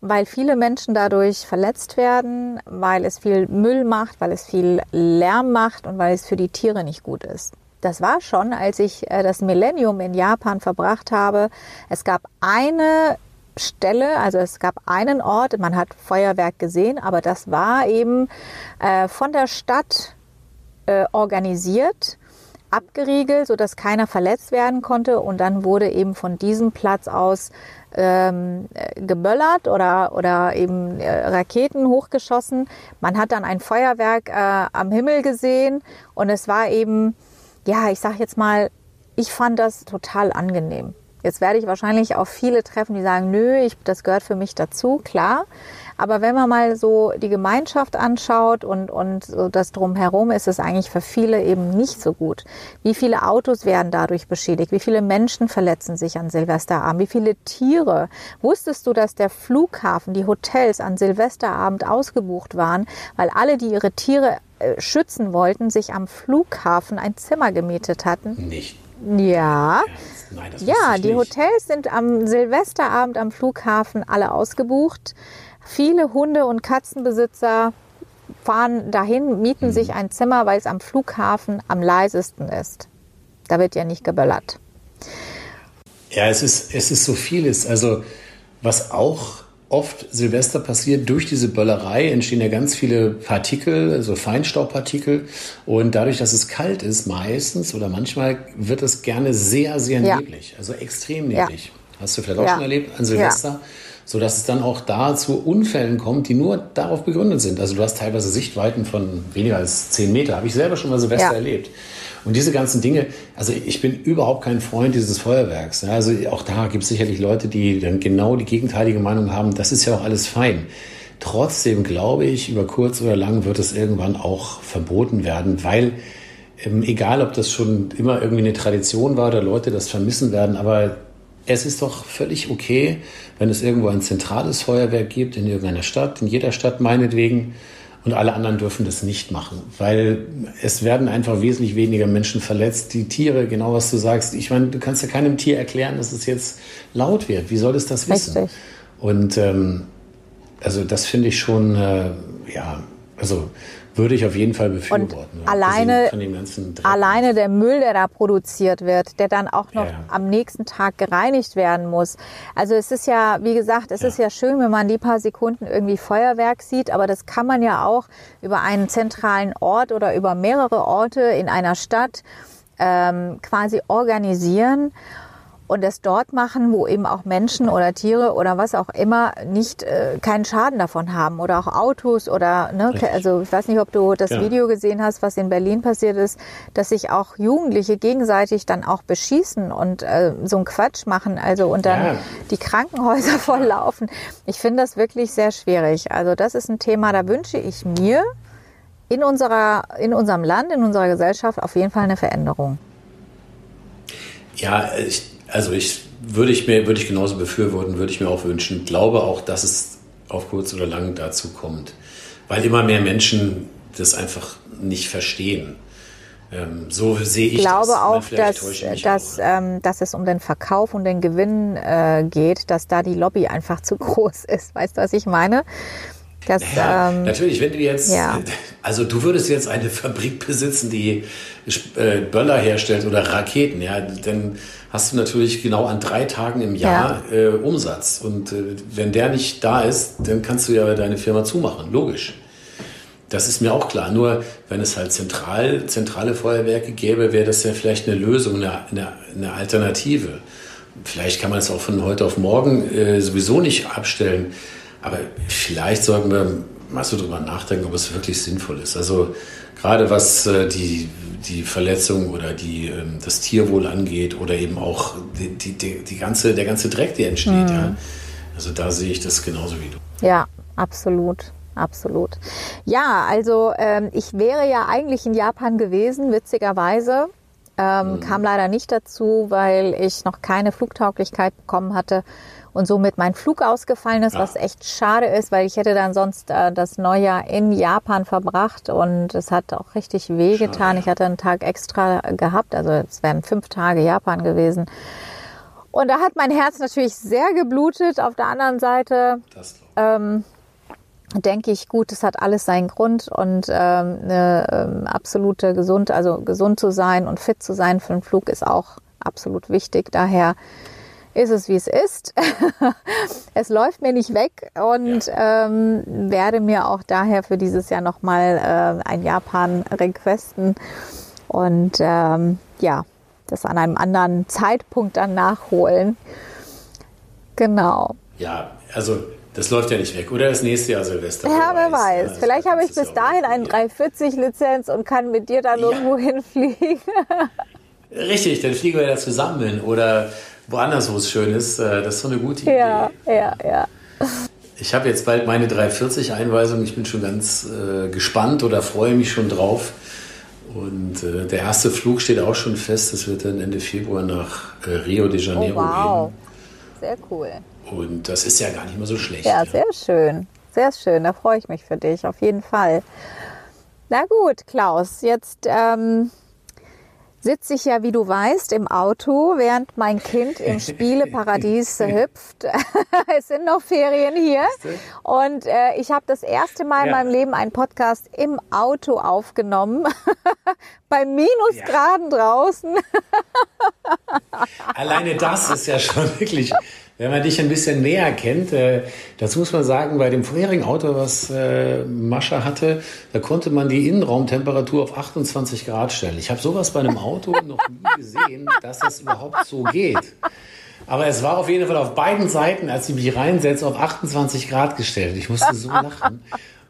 weil viele Menschen dadurch verletzt werden, weil es viel Müll macht, weil es viel Lärm macht und weil es für die Tiere nicht gut ist. Das war schon, als ich äh, das Millennium in Japan verbracht habe. Es gab eine Stelle. Also es gab einen Ort, man hat Feuerwerk gesehen, aber das war eben äh, von der Stadt äh, organisiert, abgeriegelt, sodass keiner verletzt werden konnte. Und dann wurde eben von diesem Platz aus ähm, geböllert oder, oder eben äh, Raketen hochgeschossen. Man hat dann ein Feuerwerk äh, am Himmel gesehen und es war eben, ja, ich sag jetzt mal, ich fand das total angenehm. Jetzt werde ich wahrscheinlich auch viele treffen, die sagen, nö, ich, das gehört für mich dazu, klar. Aber wenn man mal so die Gemeinschaft anschaut und, und so das drumherum, ist es eigentlich für viele eben nicht so gut. Wie viele Autos werden dadurch beschädigt? Wie viele Menschen verletzen sich an Silvesterabend? Wie viele Tiere? Wusstest du, dass der Flughafen, die Hotels an Silvesterabend ausgebucht waren, weil alle, die ihre Tiere äh, schützen wollten, sich am Flughafen ein Zimmer gemietet hatten? Nicht. Ja. Nein, ja, die. Hotels sind am Silvesterabend am Flughafen alle ausgebucht. Viele Hunde- und Katzenbesitzer fahren dahin, mieten mhm. sich ein Zimmer, weil es am Flughafen am leisesten ist. Da wird ja nicht geböllert. Ja, es ist, es ist so vieles. Also, was auch oft Silvester passiert, durch diese Böllerei entstehen ja ganz viele Partikel, also Feinstaubpartikel. Und dadurch, dass es kalt ist, meistens oder manchmal wird es gerne sehr, sehr Ja. neblig. Also extrem Ja. neblig. Hast du vielleicht auch Ja. schon erlebt an Silvester? So dass es dann auch da zu Unfällen kommt, die nur darauf begründet sind. Also du hast teilweise Sichtweiten von weniger als 10 Meter. Habe ich selber schon mal Silvester Ja. erlebt. Und diese ganzen Dinge, also ich bin überhaupt kein Freund dieses Feuerwerks. Ja, Also auch da gibt es sicherlich Leute, die dann genau die gegenteilige Meinung haben. Das ist ja auch alles fein. Trotzdem glaube ich, über kurz oder lang wird es irgendwann auch verboten werden, weil ähm, egal, ob das schon immer irgendwie eine Tradition war oder Leute das vermissen werden, aber es ist doch völlig okay, wenn es irgendwo ein zentrales Feuerwerk gibt in irgendeiner Stadt, in jeder Stadt meinetwegen, und alle anderen dürfen das nicht machen, weil es werden einfach wesentlich weniger Menschen verletzt. Die Tiere, genau was du sagst, ich meine, du kannst ja keinem Tier erklären, dass es jetzt laut wird. Wie soll es das wissen? Richtig. Und ähm, also das finde ich schon, äh, ja, also würde ich auf jeden Fall befürworten. ja, alleine-. Alleine der Müll, der da produziert wird, der dann auch noch Ja, ja. am nächsten Tag gereinigt werden muss. Also es ist ja, wie gesagt, es ist ja schön, wenn man die paar Sekunden irgendwie Feuerwerk sieht, aber das kann man ja auch über einen zentralen Ort oder über mehrere Orte in einer Stadt ähm, quasi organisieren und es dort machen, wo eben auch Menschen oder Tiere oder was auch immer nicht äh, keinen Schaden davon haben oder auch Autos oder ne, Richtig. also ich weiß nicht, ob du das Ja. Video gesehen hast, was in Berlin passiert ist, dass sich auch Jugendliche gegenseitig dann auch beschießen und äh, so einen Quatsch machen, also und dann Ja. die Krankenhäuser *laughs* volllaufen. Ich finde das wirklich sehr schwierig. Also das ist ein Thema, da wünsche ich mir in unserer in unserem Land, in unserer Gesellschaft auf jeden Fall eine Veränderung. Ja, ich, also ich würde ich mir würde ich genauso befürworten, würde ich mir auch wünschen. Glaube auch, dass es auf kurz oder lang dazu kommt, weil immer mehr Menschen das einfach nicht verstehen. Ähm, so sehe ich Ich glaube das. auch, dass, dass, auch. ähm, dass es um den Verkauf und den Gewinn äh, geht, dass da die Lobby einfach zu *laughs* groß ist. Weißt du, was ich meine? Dass, Ja, ähm, natürlich, wenn du jetzt, ja. *laughs* also du würdest jetzt eine Fabrik *laughs* besitzen, die äh, Böller herstellt oder Raketen, ja, dann hast du natürlich genau an drei Tagen im Jahr äh, Umsatz. Und äh, wenn der nicht da ist, dann kannst du ja deine Firma zumachen, logisch. Das ist mir auch klar. Nur wenn es halt zentral, zentrale Feuerwerke gäbe, wäre das ja vielleicht eine Lösung, eine, eine, eine Alternative. Vielleicht kann man es auch von heute auf morgen äh, sowieso nicht abstellen. Aber vielleicht sollten wir mal so drüber nachdenken, ob es wirklich sinnvoll ist. Also gerade was äh, die, die Verletzung oder die, ähm, das Tierwohl angeht oder eben auch die, die, die, ganze, der ganze Dreck, der entsteht. Ja. Also da sehe ich das genauso wie du. Ja, absolut. Absolut. Ja, also ähm, ich wäre ja eigentlich in Japan gewesen, witzigerweise. Ähm, Kam leider nicht dazu, weil ich noch keine Flugtauglichkeit bekommen hatte und somit mein Flug ausgefallen ist, was echt schade ist, weil ich hätte dann sonst äh, das Neujahr in Japan verbracht und es hat auch richtig wehgetan. Ich hatte einen Tag extra gehabt, also es wären fünf Tage Japan gewesen. Und da hat mein Herz natürlich sehr geblutet. Auf der anderen Seite Das denke ich, gut, es hat alles seinen Grund und ähm, eine ähm, absolute gesund, also gesund zu sein und fit zu sein für einen Flug ist auch absolut wichtig. Daher ist es, wie es ist. *laughs* es läuft mir nicht weg und ähm, werde mir auch daher für dieses Jahr nochmal äh, ein Japan requesten und ähm, ja, das an einem anderen Zeitpunkt dann nachholen. Genau. Ja, also das läuft ja nicht weg. Oder das nächste Jahr Silvester. Ja, wer weiß. Ja, Vielleicht habe ich bis ja dahin eine 340-Lizenz und kann mit dir dann irgendwo *laughs* hinfliegen. Richtig, dann fliegen wir da zusammen oder woanders, wo es schön ist. Äh, Das ist so eine gute Idee. Ja, ja, ja. Ich habe jetzt bald meine 340-Einweisung. Ich bin schon ganz äh, gespannt oder freue mich schon drauf. Und äh, der erste Flug steht auch schon fest. Das wird dann Ende Februar nach äh, Rio de Oh, Janeiro wow. Sehr cool. gehen. Und das ist ja gar nicht mal so schlecht. Ja, sehr schön. Sehr schön. Da freue ich mich für dich, auf jeden Fall. Na gut, Klaus, jetzt ähm, sitze ich ja, wie du weißt, im Auto, während mein Kind im *laughs* Spieleparadies hüpft. *laughs* es sind noch Ferien hier. Und äh, ich habe das erste Mal in Ja. meinem Leben einen Podcast im Auto aufgenommen. *laughs* Bei Minusgraden draußen. Alleine das ist ja schon wirklich, wenn man dich ein bisschen näher kennt, äh, dazu muss man sagen, bei dem vorherigen Auto, was äh, Mascha hatte, da konnte man die Innenraumtemperatur auf 28 Grad stellen. Ich habe sowas bei einem Auto noch nie gesehen, dass das überhaupt so geht. Aber es war auf jeden Fall auf beiden Seiten, als ich mich reinsetze, auf 28 Grad gestellt. Ich musste so lachen,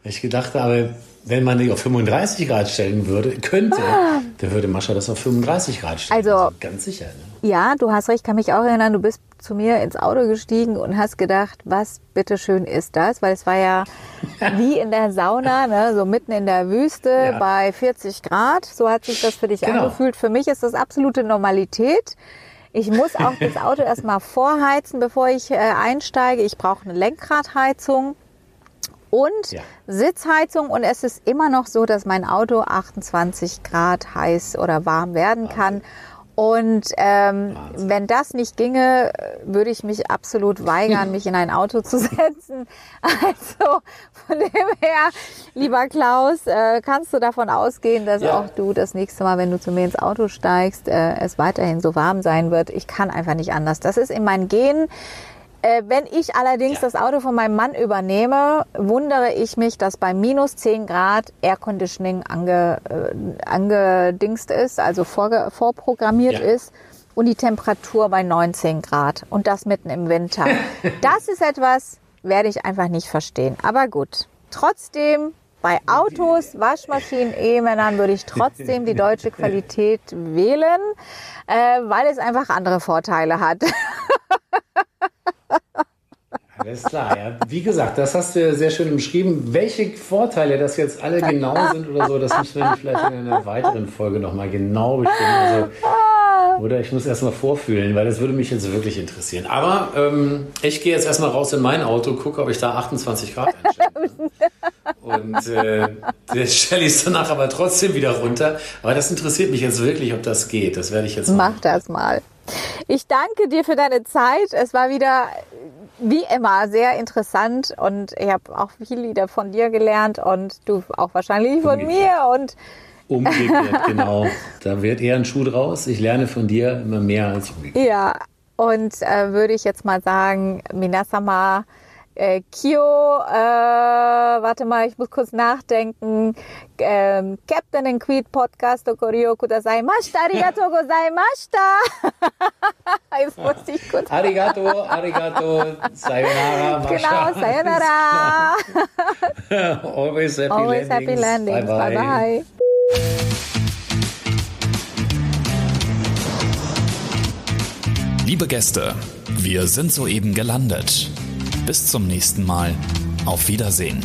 ich gedacht habe, wenn man die auf 35 Grad stellen würde, könnte, dann würde Mascha das auf 35 Grad stellen. Also- ganz sicher. Ne? Ja, du hast recht, kann mich auch erinnern, du bist zu mir ins Auto gestiegen und hast gedacht, was bitteschön ist das? Weil es war ja *laughs* wie in der Sauna, ne? so mitten in der Wüste Ja. bei 40 Grad. So hat sich das für dich Genau. angefühlt. Für mich ist das absolute Normalität. Ich muss auch das Auto erstmal vorheizen, bevor ich äh, einsteige. Ich brauche eine Lenkradheizung und Ja. Sitzheizung und es ist immer noch so, dass mein Auto 28 Grad heiß oder warm werden kann. Und ähm, Wahnsinn. wenn das nicht ginge, würde ich mich absolut weigern, *laughs* mich in ein Auto zu setzen. *laughs* Also von dem her, lieber Klaus, äh, kannst du davon ausgehen, dass Ja. auch du das nächste Mal, wenn du zu mir ins Auto steigst, äh, es weiterhin so warm sein wird. Ich kann einfach nicht anders. Das ist in meinen Genen. Äh, wenn ich allerdings Ja. das Auto von meinem Mann übernehme, wundere ich mich, dass bei minus 10 Grad Air Conditioning ange, äh, angedingst ist, also vorge, vorprogrammiert Ja. ist und die Temperatur bei 19 Grad und das mitten im Winter. *laughs* das ist etwas, werde ich einfach nicht verstehen. Aber gut, trotzdem bei Autos, Waschmaschinen, Ehemännern würde ich trotzdem die deutsche Qualität wählen, äh, weil es einfach andere Vorteile hat. *laughs* Alles klar, ja. Wie gesagt, das hast du sehr schön beschrieben. Welche Vorteile das jetzt alle genau sind oder so, das müssen wir vielleicht in einer weiteren Folge nochmal genau bestimmen. Also, oder ich muss erstmal vorfühlen, weil das würde mich jetzt wirklich interessieren. Aber ähm, ich gehe jetzt erstmal raus in mein Auto, gucke, ob ich da 28 Grad einstelle. Und äh, jetzt stelle ich es danach aber trotzdem wieder runter. Aber das interessiert mich jetzt wirklich, ob das geht. Das werde ich jetzt machen. Mach das mal. Ich danke dir für deine Zeit. Es war wieder wie immer sehr interessant und ich habe auch viel wieder von dir gelernt und du auch wahrscheinlich von Umgekehrt. mir und Umgekehrt, *laughs* genau. Da wird eher ein Schuh draus. Ich lerne von dir immer mehr als umgekehrt. ja und äh, würde ich jetzt mal sagen Minasama äh, Kyo, äh, warte mal, ich muss kurz nachdenken. Ähm, Captain and Queen Podcast Koryo Kudasaimashita, arigatou gozaimashita. *laughs* Jetzt musste ich kurz *laughs* Arigato, arigato, sayonara, Mascha. *laughs* Genau, sayonara. Always happy Always landings. happy landings. Bye bye. Liebe Gäste, wir sind soeben gelandet. Bis zum nächsten Mal. Auf Wiedersehen.